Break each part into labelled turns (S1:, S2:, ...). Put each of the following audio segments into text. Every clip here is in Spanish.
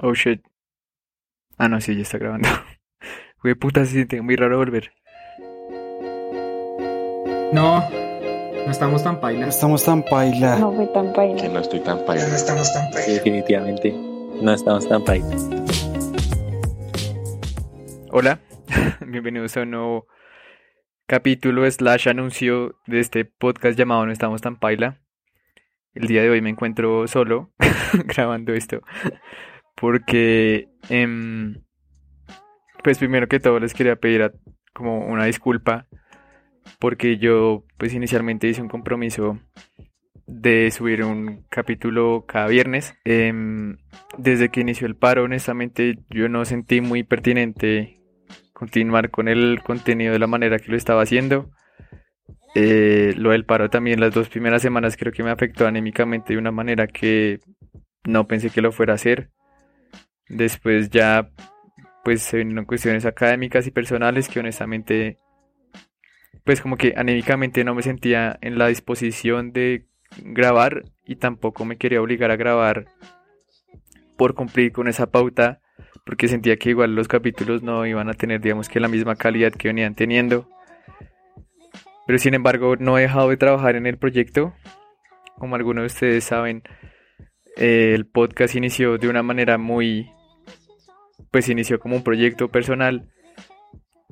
S1: Oh shit. Ah, no, sí, ya está grabando. Güey, puta, se siente muy raro volver.
S2: No, no estamos tan
S3: No
S2: pailas.
S3: estamos tan paila.
S4: No fue tan
S5: Que
S4: paila.
S5: no estoy tan paila.
S2: no estamos tan pailas.
S6: Definitivamente no estamos tan países.
S1: Hola, bienvenidos a un nuevo capítulo slash anuncio de este podcast llamado No estamos tan paila. El día de hoy me encuentro solo grabando esto porque, em, pues primero que todo les quería pedir como una disculpa porque yo pues inicialmente hice un compromiso de subir un capítulo cada viernes. Em, desde que inició el paro, honestamente, yo no sentí muy pertinente continuar con el contenido de la manera que lo estaba haciendo. Eh, lo del paro también las dos primeras semanas creo que me afectó anímicamente de una manera que no pensé que lo fuera a hacer. Después ya pues se vinieron cuestiones académicas y personales que honestamente pues como que anímicamente no me sentía en la disposición de grabar y tampoco me quería obligar a grabar por cumplir con esa pauta porque sentía que igual los capítulos no iban a tener digamos que la misma calidad que venían teniendo. Pero sin embargo no he dejado de trabajar en el proyecto. Como algunos de ustedes saben el podcast inició de una manera muy pues inició como un proyecto personal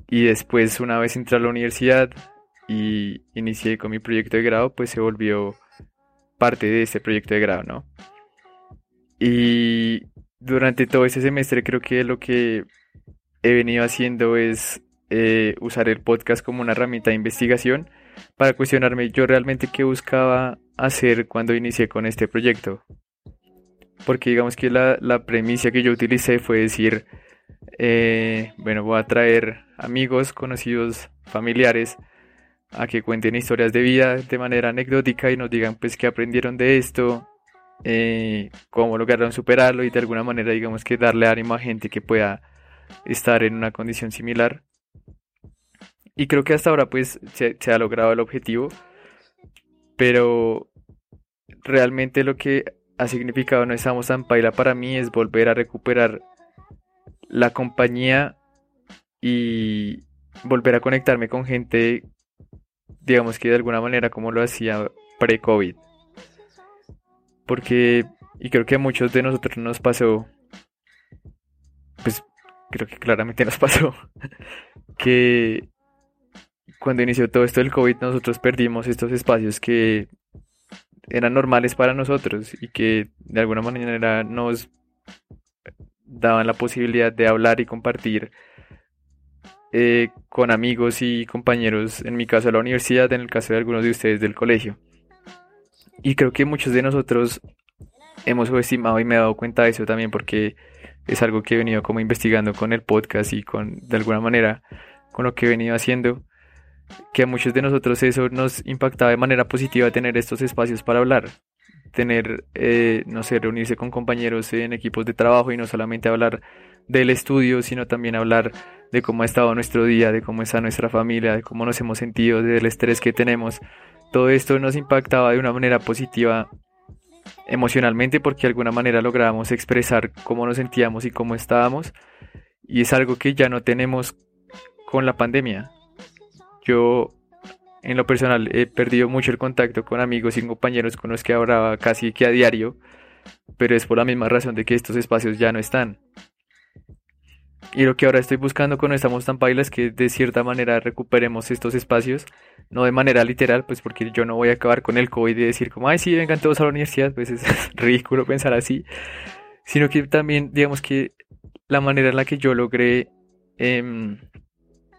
S1: y después una vez entré a la universidad y inicié con mi proyecto de grado pues se volvió parte de ese proyecto de grado, ¿no? Y durante todo ese semestre creo que lo que he venido haciendo es eh, usar el podcast como una herramienta de investigación para cuestionarme yo realmente qué buscaba hacer cuando inicié con este proyecto. Porque digamos que la, la premisa que yo utilicé fue decir, eh, bueno, voy a traer amigos, conocidos, familiares a que cuenten historias de vida de manera anecdótica y nos digan pues qué aprendieron de esto, eh, cómo lograron superarlo y de alguna manera digamos que darle ánimo a gente que pueda estar en una condición similar. Y creo que hasta ahora pues se, se ha logrado el objetivo, pero realmente lo que ha significado No estamos tan paila para mí es volver a recuperar la compañía y volver a conectarme con gente digamos que de alguna manera como lo hacía pre-COVID. Porque, y creo que a muchos de nosotros nos pasó, pues creo que claramente nos pasó, que cuando inició todo esto del COVID nosotros perdimos estos espacios que eran normales para nosotros y que de alguna manera nos daban la posibilidad de hablar y compartir eh, con amigos y compañeros, en mi caso de la universidad, en el caso de algunos de ustedes del colegio. Y creo que muchos de nosotros hemos subestimado y me he dado cuenta de eso también porque es algo que he venido como investigando con el podcast y con, de alguna manera, con lo que he venido haciendo, que a muchos de nosotros eso nos impactaba de manera positiva tener estos espacios para hablar, tener, eh, no sé, reunirse con compañeros en equipos de trabajo y no solamente hablar del estudio, sino también hablar de cómo ha estado nuestro día, de cómo está nuestra familia, de cómo nos hemos sentido, del estrés que tenemos. Todo esto nos impactaba de una manera positiva emocionalmente porque de alguna manera lográbamos expresar cómo nos sentíamos y cómo estábamos. Y es algo que ya no tenemos con la pandemia. Yo, en lo personal, he perdido mucho el contacto con amigos y compañeros con los que hablaba casi que a diario, pero es por la misma razón de que estos espacios ya no están. Y lo que ahora estoy buscando con Estamos tan Paila es que de cierta manera recuperemos estos espacios, no de manera literal, pues porque yo no voy a acabar con el COVID y decir como, ay, sí, vengan todos a la universidad, pues es ridículo pensar así, sino que también, digamos que la manera en la que yo logré em,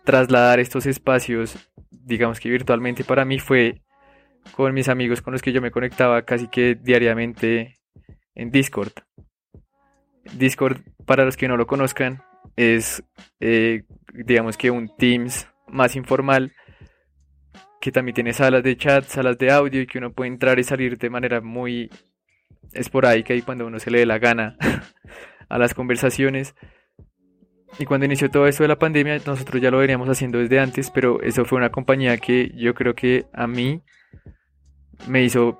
S1: trasladar estos espacios, digamos que virtualmente para mí fue con mis amigos con los que yo me conectaba casi que diariamente en Discord. Discord, para los que no lo conozcan, es, eh, digamos que un Teams más informal, que también tiene salas de chat, salas de audio y que uno puede entrar y salir de manera muy esporádica y cuando uno se le dé la gana a las conversaciones. Y cuando inició todo esto de la pandemia, nosotros ya lo veníamos haciendo desde antes, pero eso fue una compañía que yo creo que a mí me hizo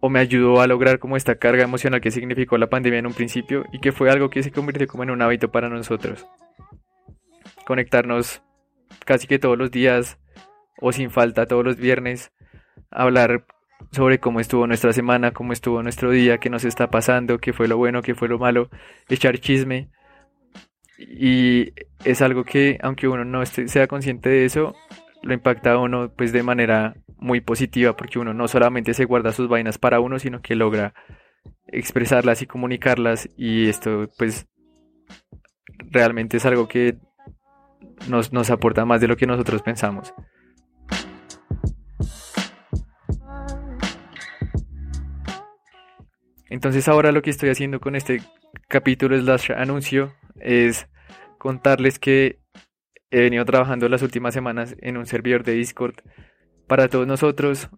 S1: o me ayudó a lograr como esta carga emocional que significó la pandemia en un principio y que fue algo que se convirtió como en un hábito para nosotros. Conectarnos casi que todos los días o sin falta todos los viernes, hablar sobre cómo estuvo nuestra semana, cómo estuvo nuestro día, qué nos está pasando, qué fue lo bueno, qué fue lo malo, echar chisme. Y es algo que, aunque uno no esté, sea consciente de eso, lo impacta a uno pues de manera muy positiva porque uno no solamente se guarda sus vainas para uno, sino que logra expresarlas y comunicarlas y esto pues realmente es algo que nos, nos aporta más de lo que nosotros pensamos. Entonces ahora lo que estoy haciendo con este capítulo slash anuncio es contarles que he venido trabajando las últimas semanas en un servidor de Discord para todos nosotros,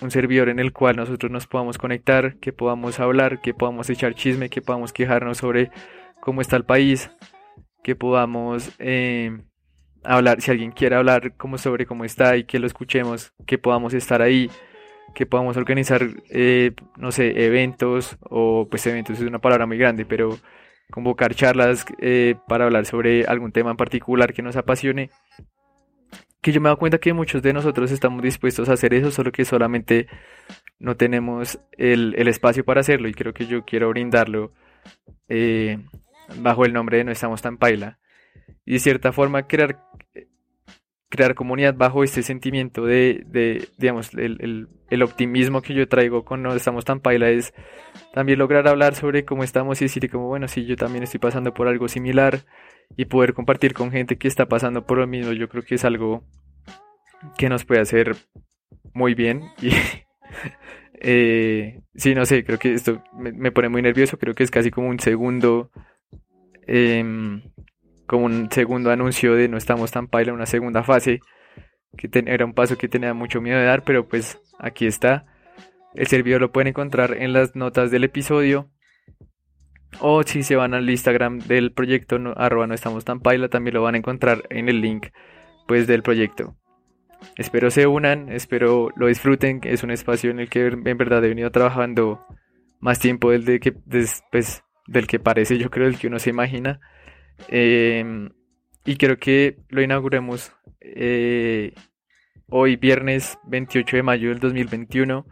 S1: un servidor en el cual nosotros nos podamos conectar, que podamos hablar, que podamos echar chisme, que podamos quejarnos sobre cómo está el país, que podamos eh, hablar, si alguien quiere hablar como sobre cómo está y que lo escuchemos, que podamos estar ahí, que podamos organizar, eh, no sé, eventos o pues eventos es una palabra muy grande, pero convocar charlas eh, para hablar sobre algún tema en particular que nos apasione. Que yo me he dado cuenta que muchos de nosotros estamos dispuestos a hacer eso, solo que solamente no tenemos el, espacio para hacerlo y creo que yo quiero brindarlo eh, bajo el nombre de No estamos tan paila. Y de cierta forma crear crear comunidad bajo este sentimiento de, de digamos, el, el, optimismo que yo traigo con No Estamos Tan Paila es también lograr hablar sobre cómo estamos y decir como, bueno, sí, yo también estoy pasando por algo similar y poder compartir con gente que está pasando por lo mismo, yo creo que es algo que nos puede hacer muy bien y eh, sí, no sé, creo que esto me, pone muy nervioso, creo que es casi como un segundo... Em, como un segundo anuncio de no estamos tan paila, una segunda fase, que era un paso que tenía mucho miedo de dar, pero pues aquí está. El servidor lo pueden encontrar en las notas del episodio. O si se van al Instagram del proyecto, no, arroba no estamos tan paila, también lo van a encontrar en el link pues del proyecto. Espero se unan, espero lo disfruten, es un espacio en el que en verdad he venido trabajando más tiempo del, de que, pues, del que parece, yo creo, del que uno se imagina. Em, y creo que lo inauguremos eh, hoy, viernes 28 de mayo del 2021.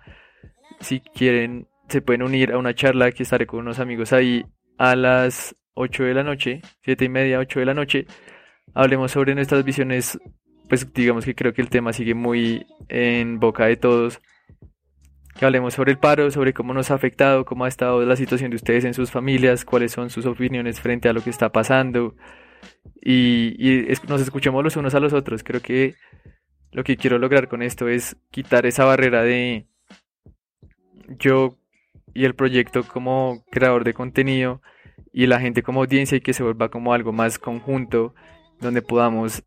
S1: Si quieren, se pueden unir a una charla que estaré con unos amigos ahí a las 8 de la noche, 7 y media, 8 de la noche. Hablemos sobre nuestras visiones, pues digamos que creo que el tema sigue muy en boca de todos que hablemos sobre el paro, sobre cómo nos ha afectado, cómo ha estado la situación de ustedes en sus familias, cuáles son sus opiniones frente a lo que está pasando y, nos escuchemos los unos a los otros. Creo que lo que quiero lograr con esto es quitar esa barrera de yo y el proyecto como creador de contenido y la gente como audiencia y que se vuelva como algo más conjunto donde podamos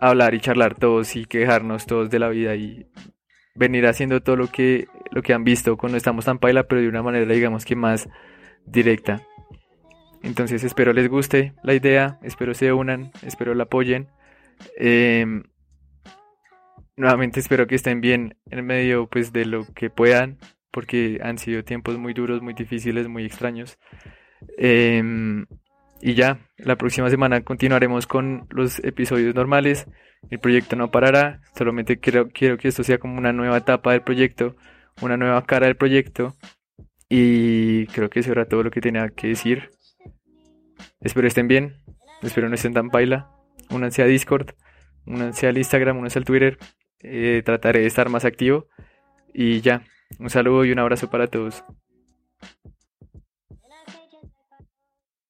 S1: hablar y charlar todos y quejarnos todos de la vida y venir haciendo todo lo que, lo que han visto cuando estamos tan paila, pero de una manera, digamos que más directa. Entonces espero les guste la idea, espero se unan, espero la apoyen. Em, nuevamente espero que estén bien en medio pues de lo que puedan, porque han sido tiempos muy duros, muy difíciles, muy extraños. Em, y ya, la próxima semana continuaremos con los episodios normales. El proyecto no parará, solamente quiero, quiero que esto sea como una nueva etapa del proyecto, una nueva cara del proyecto. Y creo que eso era todo lo que tenía que decir. Espero estén bien, espero no estén tan paila. Únanse a Discord, únanse al Instagram, únanse al Twitter. Eh, trataré de estar más activo. Y ya, un saludo y un abrazo para todos.